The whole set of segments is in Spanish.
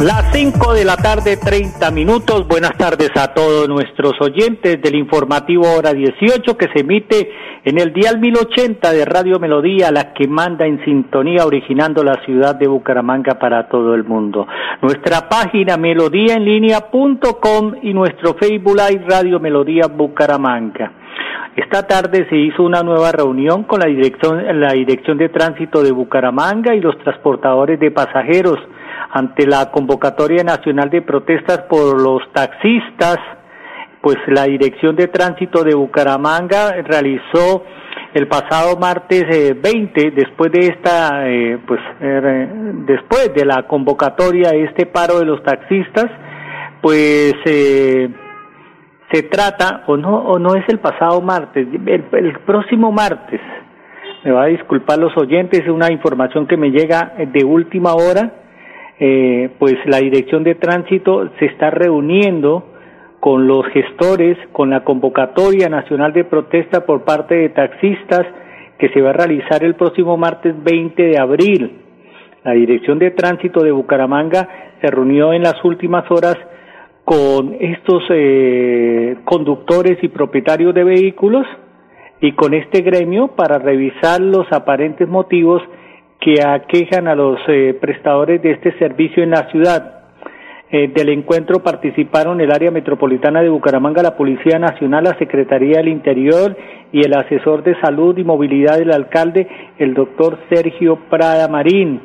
Las 5 de la tarde, 30 minutos. Buenas tardes a todos nuestros oyentes del informativo Hora 18 que se emite en el dial 1080 de Radio Melodía, la que manda en sintonía originando la ciudad de Bucaramanga para todo el mundo. Nuestra página melodíaenlínea.com y nuestro Facebook Live Radio Melodía Bucaramanga. Esta tarde se hizo una nueva reunión con la dirección, la dirección de tránsito de Bucaramanga y los transportadores de pasajeros ante la convocatoria nacional de protestas por los taxistas, pues la Dirección de Tránsito de Bucaramanga realizó el pasado martes 20, eh, después de esta, eh, pues er, después de la convocatoria, este paro de los taxistas, pues eh, se trata, o no, o no es el pasado martes, el, el próximo martes, me va a disculpar los oyentes, es una información que me llega de última hora, eh, pues la Dirección de Tránsito se está reuniendo con los gestores, con la convocatoria nacional de protesta por parte de taxistas que se va a realizar el próximo martes 20 de abril. La Dirección de Tránsito de Bucaramanga se reunió en las últimas horas con estos eh, conductores y propietarios de vehículos y con este gremio para revisar los aparentes motivos que aquejan a los eh, prestadores de este servicio en la ciudad. Eh, del encuentro participaron el área metropolitana de Bucaramanga, la Policía Nacional, la Secretaría del Interior y el asesor de salud y movilidad del alcalde, el doctor Sergio Prada Marín.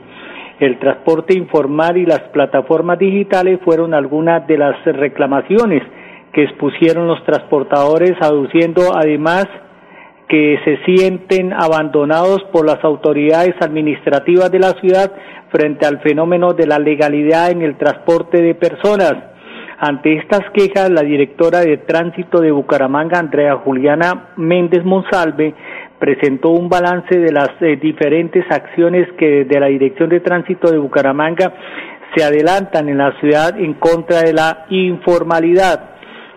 El transporte informal y las plataformas digitales fueron algunas de las reclamaciones que expusieron los transportadores, aduciendo además que se sienten abandonados por las autoridades administrativas de la ciudad frente al fenómeno de la legalidad en el transporte de personas. Ante estas quejas, la directora de tránsito de Bucaramanga, Andrea Juliana Méndez Monsalve, presentó un balance de las eh, diferentes acciones que desde la Dirección de Tránsito de Bucaramanga se adelantan en la ciudad en contra de la informalidad.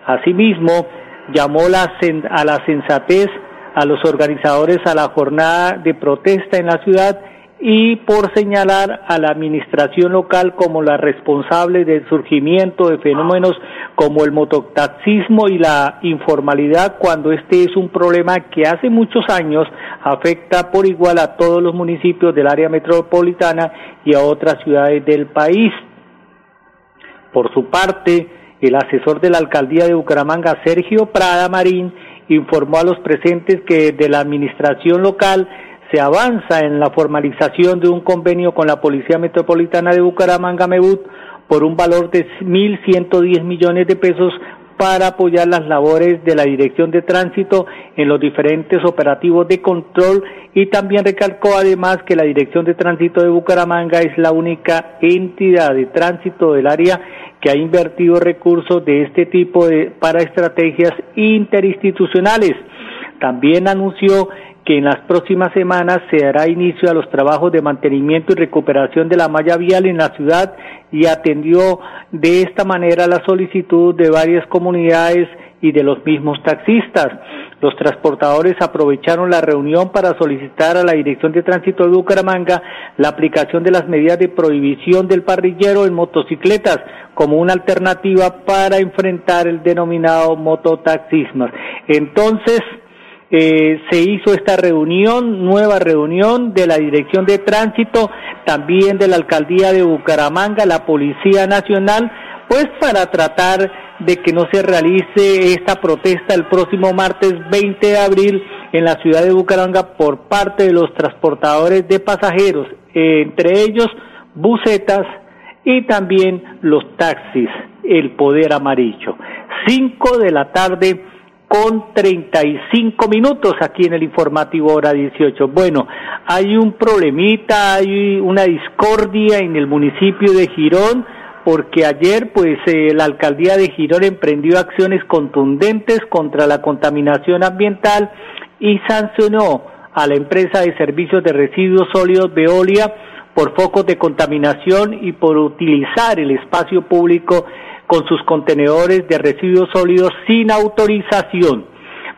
Asimismo, llamó a la sensatez a los organizadores a la jornada de protesta en la ciudad y por señalar a la administración local como la responsable del surgimiento de fenómenos como el mototaxismo y la informalidad cuando este es un problema que hace muchos años afecta por igual a todos los municipios del área metropolitana y a otras ciudades del país. Por su parte, el asesor de la alcaldía de Bucaramanga, Sergio Prada Marín, informó a los presentes que de la administración local se avanza en la formalización de un convenio con la Policía Metropolitana de Bucaramanga, Mebut, por un valor de 1.110 millones de pesos para apoyar las labores de la Dirección de Tránsito en los diferentes operativos de control y también recalcó además que la Dirección de Tránsito de Bucaramanga es la única entidad de tránsito del área que ha invertido recursos de este tipo de, para estrategias interinstitucionales. También anunció que en las próximas semanas se dará inicio a los trabajos de mantenimiento y recuperación de la malla vial en la ciudad y atendió de esta manera la solicitud de varias comunidades y de los mismos taxistas. Los transportadores aprovecharon la reunión para solicitar a la Dirección de Tránsito de Bucaramanga la aplicación de las medidas de prohibición del parrillero en motocicletas como una alternativa para enfrentar el denominado mototaxismo. Entonces, eh, se hizo esta reunión, nueva reunión de la Dirección de Tránsito, también de la Alcaldía de Bucaramanga, la Policía Nacional, pues para tratar de que no se realice esta protesta el próximo martes 20 de abril en la ciudad de Bucaramanga por parte de los transportadores de pasajeros, entre ellos busetas y también los taxis. el poder amarillo. Cinco de la tarde con 35 minutos aquí en el informativo hora 18. Bueno, hay un problemita, hay una discordia en el municipio de Girón porque ayer pues eh, la alcaldía de Girón emprendió acciones contundentes contra la contaminación ambiental y sancionó a la empresa de servicios de residuos sólidos Veolia por focos de contaminación y por utilizar el espacio público con sus contenedores de residuos sólidos sin autorización.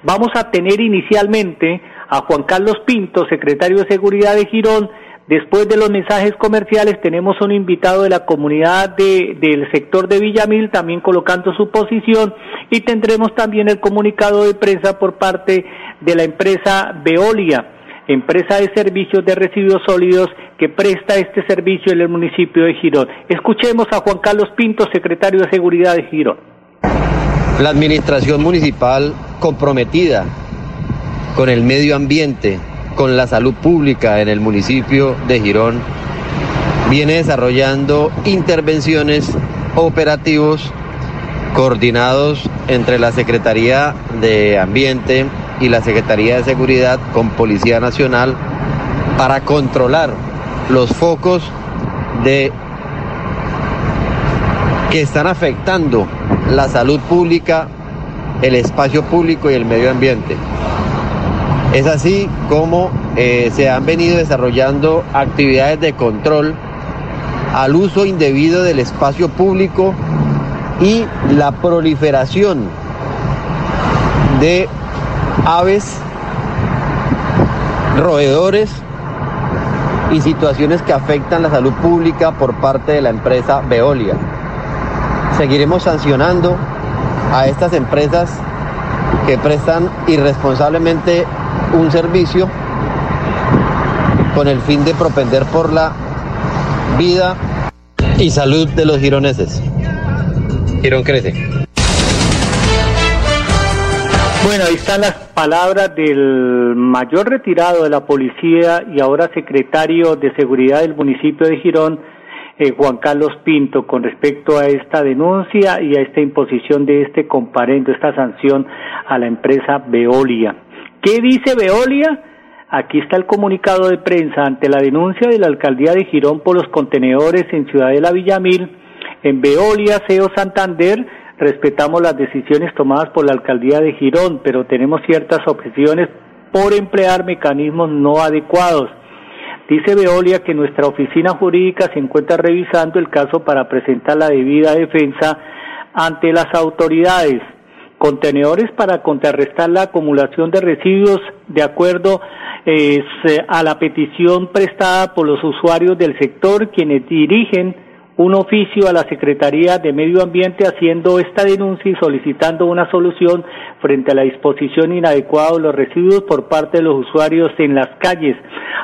Vamos a tener inicialmente a Juan Carlos Pinto, secretario de Seguridad de Girón. Después de los mensajes comerciales tenemos un invitado de la comunidad de, del sector de Villamil también colocando su posición y tendremos también el comunicado de prensa por parte de la empresa Veolia, empresa de servicios de residuos sólidos que presta este servicio en el municipio de Girón. Escuchemos a Juan Carlos Pinto, secretario de Seguridad de Girón. La administración municipal comprometida con el medio ambiente, con la salud pública en el municipio de Girón, viene desarrollando intervenciones operativos coordinados entre la Secretaría de Ambiente y la Secretaría de Seguridad con Policía Nacional para controlar los focos de que están afectando la salud pública, el espacio público y el medio ambiente. Es así como eh, se han venido desarrollando actividades de control al uso indebido del espacio público y la proliferación de aves, roedores y situaciones que afectan la salud pública por parte de la empresa Veolia. Seguiremos sancionando a estas empresas que prestan irresponsablemente un servicio con el fin de propender por la vida y salud de los gironeses. Girón crece. Bueno, ahí están las palabras del mayor retirado de la policía y ahora secretario de seguridad del municipio de Girón, eh, Juan Carlos Pinto, con respecto a esta denuncia y a esta imposición de este comparendo, esta sanción a la empresa Veolia. ¿Qué dice Veolia? Aquí está el comunicado de prensa ante la denuncia de la alcaldía de Girón por los contenedores en Ciudadela Villamil, en Veolia, CEO Santander, respetamos las decisiones tomadas por la alcaldía de Girón, pero tenemos ciertas objeciones por emplear mecanismos no adecuados. Dice Veolia que nuestra oficina jurídica se encuentra revisando el caso para presentar la debida defensa ante las autoridades. Contenedores para contrarrestar la acumulación de residuos de acuerdo eh, a la petición prestada por los usuarios del sector quienes dirigen un oficio a la Secretaría de Medio Ambiente haciendo esta denuncia y solicitando una solución frente a la disposición inadecuada de los residuos por parte de los usuarios en las calles.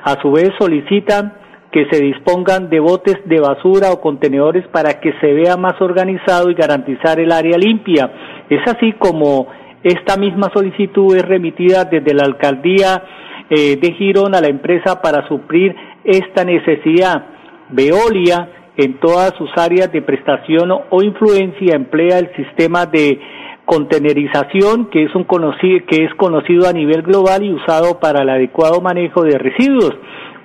A su vez solicitan que se dispongan de botes de basura o contenedores para que se vea más organizado y garantizar el área limpia. Es así como esta misma solicitud es remitida desde la alcaldía eh, de Girón a la empresa para suplir esta necesidad. Veolia en todas sus áreas de prestación o influencia emplea el sistema de contenerización que es un conocido, que es conocido a nivel global y usado para el adecuado manejo de residuos.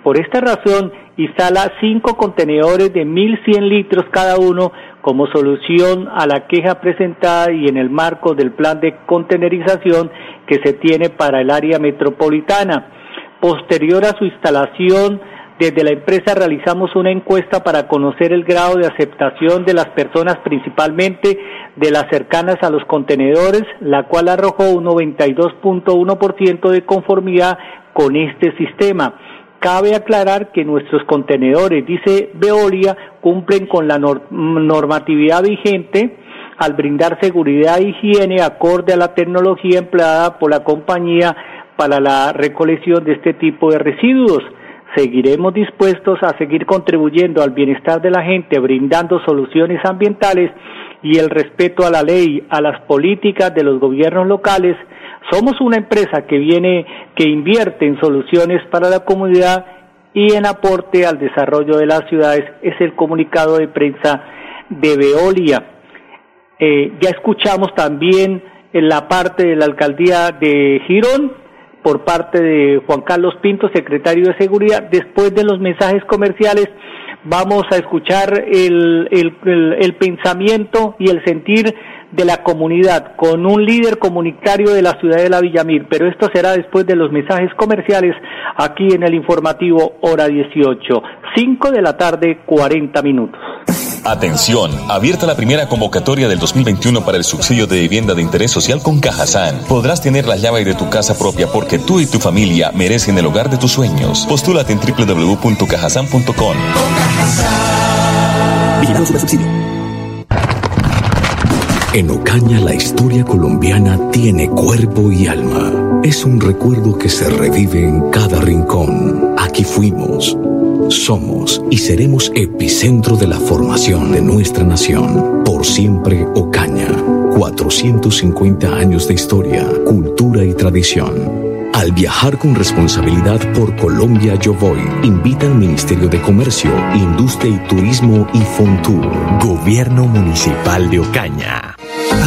Por esta razón, instala cinco contenedores de 1.100 litros cada uno como solución a la queja presentada y en el marco del plan de contenerización que se tiene para el área metropolitana. Posterior a su instalación, desde la empresa realizamos una encuesta para conocer el grado de aceptación de las personas, principalmente de las cercanas a los contenedores, la cual arrojó un 92.1% de conformidad con este sistema. Cabe aclarar que nuestros contenedores, dice Veolia, cumplen con la normatividad vigente al brindar seguridad e higiene acorde a la tecnología empleada por la compañía para la recolección de este tipo de residuos seguiremos dispuestos a seguir contribuyendo al bienestar de la gente, brindando soluciones ambientales y el respeto a la ley, a las políticas de los gobiernos locales. Somos una empresa que viene, que invierte en soluciones para la comunidad y en aporte al desarrollo de las ciudades. Es el comunicado de prensa de Veolia. Eh, ya escuchamos también en la parte de la alcaldía de Girón por parte de Juan Carlos Pinto, secretario de Seguridad. Después de los mensajes comerciales, vamos a escuchar el, el, el, pensamiento y el sentir de la comunidad con un líder comunitario de la ciudad de la Villamir, pero esto será después de los mensajes comerciales aquí en el informativo hora 18, 5 de la tarde 40 minutos. Atención, abierta la primera convocatoria del 2021 para el subsidio de vivienda de interés social con Cajazán. Podrás tener la llave de tu casa propia porque tú y tu familia merecen el hogar de tus sueños. Postúlate en www.cajazán.com. Vigilado subsidio. En Ocaña la historia colombiana tiene cuerpo y alma. Es un recuerdo que se revive en cada rincón. Aquí fuimos somos y seremos epicentro de la formación de nuestra nación. Por siempre Ocaña. 450 años de historia, cultura y tradición. Al viajar con responsabilidad por Colombia Yo Voy, invita al Ministerio de Comercio, Industria y Turismo y Fontur. Gobierno Municipal de Ocaña.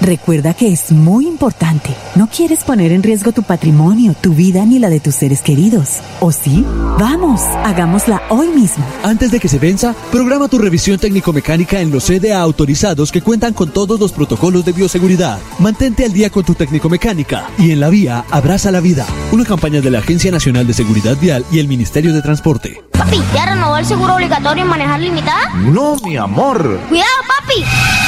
Recuerda que es muy importante. No quieres poner en riesgo tu patrimonio, tu vida ni la de tus seres queridos. ¿O sí? Vamos, hagámosla hoy mismo. Antes de que se venza, programa tu revisión técnico-mecánica en los CDA autorizados que cuentan con todos los protocolos de bioseguridad. Mantente al día con tu técnico-mecánica y en la vía abraza la vida. Una campaña de la Agencia Nacional de Seguridad Vial y el Ministerio de Transporte. Papi, ¿ya renovó el seguro obligatorio en manejar limitada? No, mi amor. Cuidado, papi.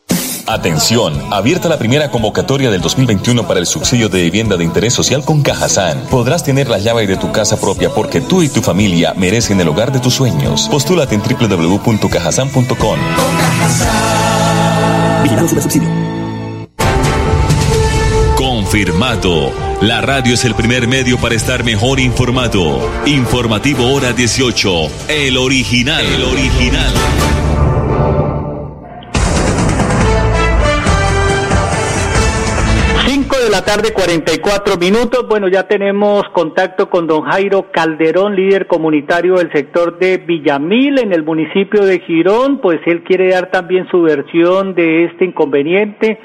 Atención, abierta la primera convocatoria del 2021 para el subsidio de vivienda de interés social con Cajazán. Podrás tener la llave de tu casa propia porque tú y tu familia merecen el hogar de tus sueños. Postúlate en www.cajazán.com. Vigilado subsidio. Confirmado. La radio es el primer medio para estar mejor informado. Informativo Hora 18. El original. El original. La tarde, 44 minutos. Bueno, ya tenemos contacto con don Jairo Calderón, líder comunitario del sector de Villamil en el municipio de Girón. Pues él quiere dar también su versión de este inconveniente,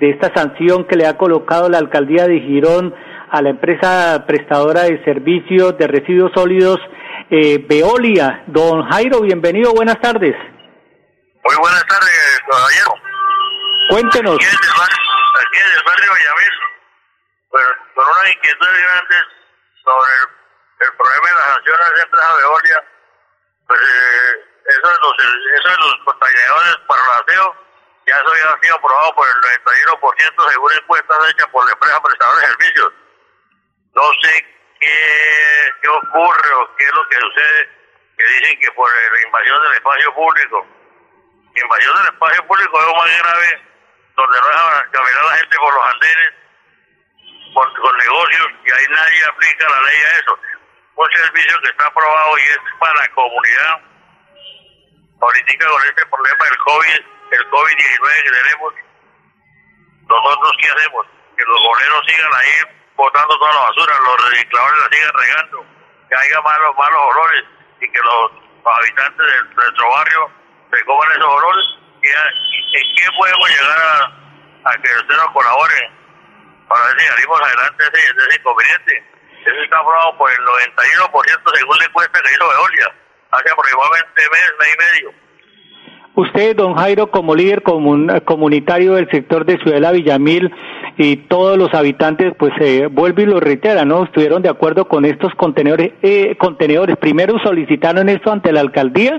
de esta sanción que le ha colocado la alcaldía de Girón a la empresa prestadora de servicios de residuos sólidos eh, Veolia. Don Jairo, bienvenido, buenas tardes. Muy buenas tardes, caballero. Cuéntenos. Aquí en el barrio Villamil, pues, con unas inquietudes grandes sobre el, problema de las sanciones de empresa Veolia, pues eh, eso, de los, eso de los contaminadores para el aseo, ya eso ya ha sido aprobado por el 91% según encuestas hechas por la empresa prestadora de servicios. No sé qué, qué ocurre o qué es lo que sucede, que dicen que por la invasión del espacio público. Invasión del espacio público es lo más grave, donde no dejan caminar la gente por los andenes, con, con negocios, y ahí nadie aplica la ley a eso. Un servicio que está aprobado y es para la comunidad. Ahorita con este problema del COVID, el COVID-19 que tenemos, nosotros qué hacemos? Que los boleros sigan ahí botando toda la basura, los recicladores la sigan regando, que haya malos, malos olores y que los, habitantes de, nuestro barrio se coman esos olores. ¿Y, ¿En qué podemos llegar a, que usted nos colabore para ver si salimos adelante de ese, ese inconveniente? Eso está aprobado por el 91% según la encuesta que hizo Veolia, hace aproximadamente mes, mes y medio. Usted, don Jairo, como líder comunitario del sector de Ciudad de la Villamil, y todos los habitantes, pues eh, vuelve y lo reitera, ¿no? Estuvieron de acuerdo con estos contenedores. Eh, contenedores. Primero solicitaron esto ante la alcaldía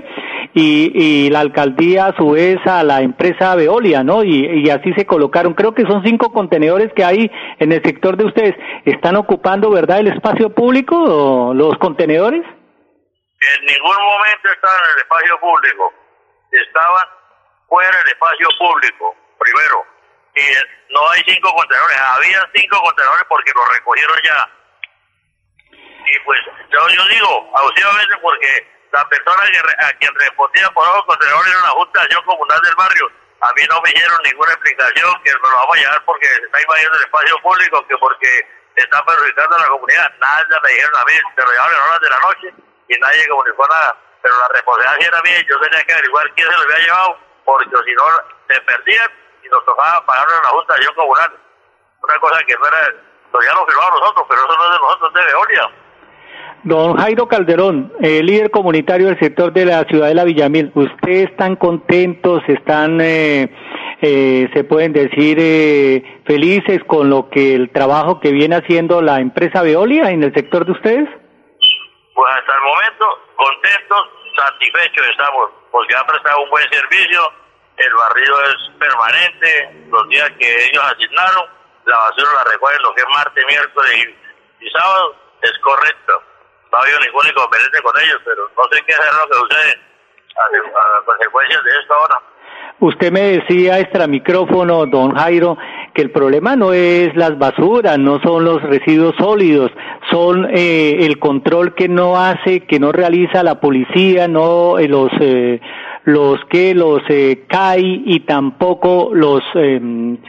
y, y, la alcaldía a su vez a la empresa Veolia, ¿no? Y, y, así se colocaron. Creo que son cinco contenedores que hay en el sector de ustedes. ¿Están ocupando, verdad, el espacio público los contenedores? En ningún momento estaban en el espacio público. Estaban fuera del espacio público, primero y no hay cinco contenedores, había cinco contenedores porque los recogieron ya. Y pues yo, yo digo, abusivamente porque la persona que, a quien respondía por los contenedores era una junta de comunal del barrio. A mí no me dieron ninguna explicación que me lo vamos a llevar porque se está invadiendo el espacio público, que porque está perjudicando a la comunidad. Nada me dijeron a mí, se lo llevaron a horas de la noche y nadie comunicó nada. Pero la responsabilidad era mía yo tenía que averiguar quién se lo había llevado, porque si no se perdían nos tocaba pagarle a la Junta de Comunal. Una cosa que no era, ya lo firmamos nosotros, pero eso no es de nosotros, es de Veolia. Don Jairo Calderón, eh, líder comunitario del sector de la ciudad de la Villamil, ¿ustedes están contentos, están, eh, eh, se pueden decir, eh, felices con lo que el trabajo que viene haciendo la empresa Veolia en el sector de ustedes? Pues hasta el momento, contentos, satisfechos estamos, porque ha prestado un buen servicio, el barrido es permanente, los días que ellos asignaron, la basura la recogen lo que es martes, miércoles y, sábado, es correcto. No ha habido ningún inconveniente con ellos, pero no sé qué hacer lo que sucede a, consecuencias de esto ahora. Usted me decía extra micrófono, don Jairo, que el problema no es las basuras, no son los residuos sólidos, son eh, el control que no hace, que no realiza la policía, no eh, los eh, los que los eh, CAI y tampoco los, eh,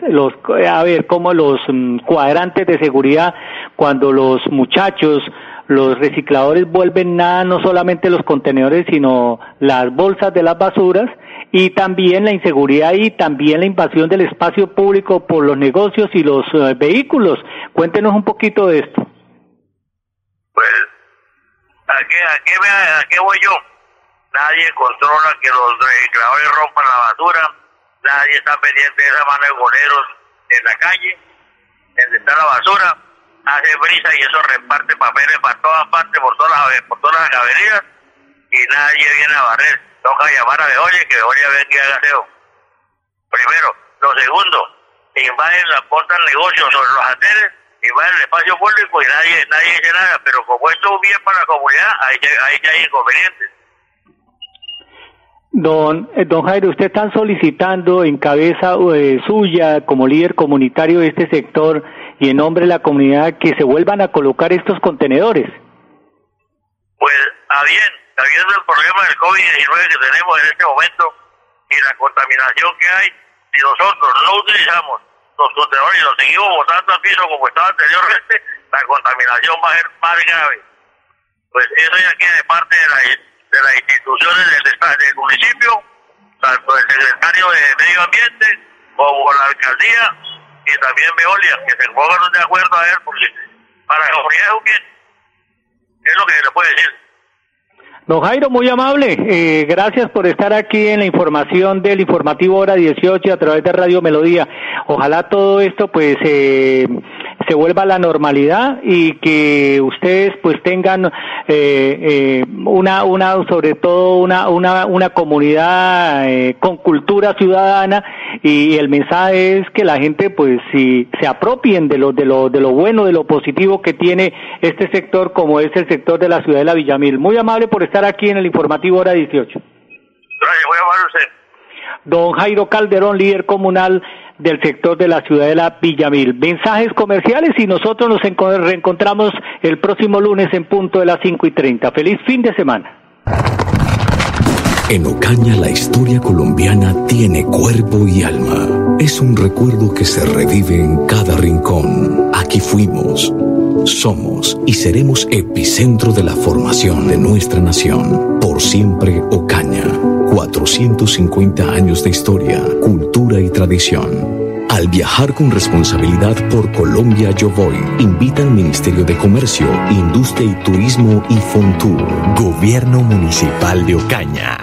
los, a ver, como los mm, cuadrantes de seguridad cuando los muchachos, los recicladores vuelven nada, no solamente los contenedores, sino las bolsas de las basuras y también la inseguridad y también la invasión del espacio público por los negocios y los eh, vehículos. Cuéntenos un poquito de esto. Pues, ¿a qué, a qué, a qué voy yo? Nadie controla que los recicladores rompan la basura, nadie está pendiente de esa mano de boleros en la calle, donde está la basura, hace brisa y eso reparte papeles para todas partes, por todas las, por todas las avenidas, y nadie viene a barrer. Toca llamar a Beoye, que Beoye venga y haga aseo. Primero. Lo segundo, invaden, aportan negocios sobre los andenes, invaden el espacio público y nadie, nadie dice nada, pero como esto es un bien para la comunidad, ahí, ahí ya hay inconvenientes. Don, eh, don Jairo, usted está solicitando en cabeza eh, suya como líder comunitario de este sector y en nombre de la comunidad que se vuelvan a colocar estos contenedores. Pues, a bien, sabiendo el problema del COVID-19 que tenemos en este momento y la contaminación que hay, si nosotros no utilizamos los contenedores y los seguimos botando al piso como estaba anteriormente, la contaminación va a ser más grave. Pues eso ya queda de parte de la de las instituciones del, del municipio, tanto el secretario de Medio Ambiente como la alcaldía y también Veolia, que se pongan de acuerdo a ver, porque para la comunidad es un bien. Es lo que se le puede decir. Don Jairo, muy amable. Eh, gracias por estar aquí en la información del informativo hora 18 a través de Radio Melodía. Ojalá todo esto pues eh, se vuelva a la normalidad y que ustedes pues tengan eh, eh, una, una, sobre todo una, una, una comunidad eh, con cultura ciudadana y el mensaje es que la gente pues si se apropien de lo, de lo, de lo bueno, de lo positivo que tiene este sector como es el sector de la ciudad de la Villamil. Muy amable por estar aquí en el informativo hora 18. Gracias, voy a amar usted. Don Jairo Calderón, líder comunal del sector de la ciudad de la Villamil. Mensajes comerciales y nosotros nos reencontramos el próximo lunes en punto de las 5 y 30. Feliz fin de semana. En Ocaña la historia colombiana tiene cuerpo y alma. Es un recuerdo que se revive en cada rincón. Aquí fuimos, somos y seremos epicentro de la formación de nuestra nación. Por siempre Ocaña. 450 años de historia, cultura y tradición. Al viajar con responsabilidad por Colombia Yo Voy, invita al Ministerio de Comercio, Industria y Turismo y Fontur. Gobierno Municipal de Ocaña.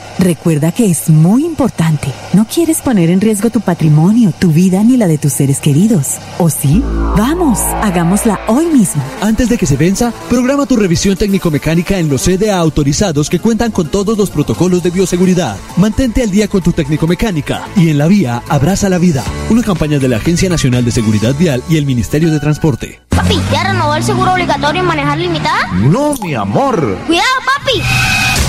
Recuerda que es muy importante. No quieres poner en riesgo tu patrimonio, tu vida ni la de tus seres queridos. ¿O sí? Vamos, hagámosla hoy mismo. Antes de que se venza, programa tu revisión técnico-mecánica en los CDA autorizados que cuentan con todos los protocolos de bioseguridad. Mantente al día con tu técnico-mecánica y en la vía abraza la vida. Una campaña de la Agencia Nacional de Seguridad Vial y el Ministerio de Transporte. Papi, ¿ya renovó el seguro obligatorio en manejar limitada? No, mi amor. Cuidado, papi.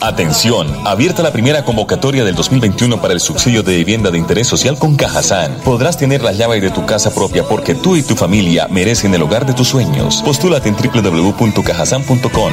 Atención, abierta la primera convocatoria del 2021 para el subsidio de vivienda de interés social con Cajazán. Podrás tener la llave de tu casa propia porque tú y tu familia merecen el hogar de tus sueños. Postúlate en www.cajazán.com.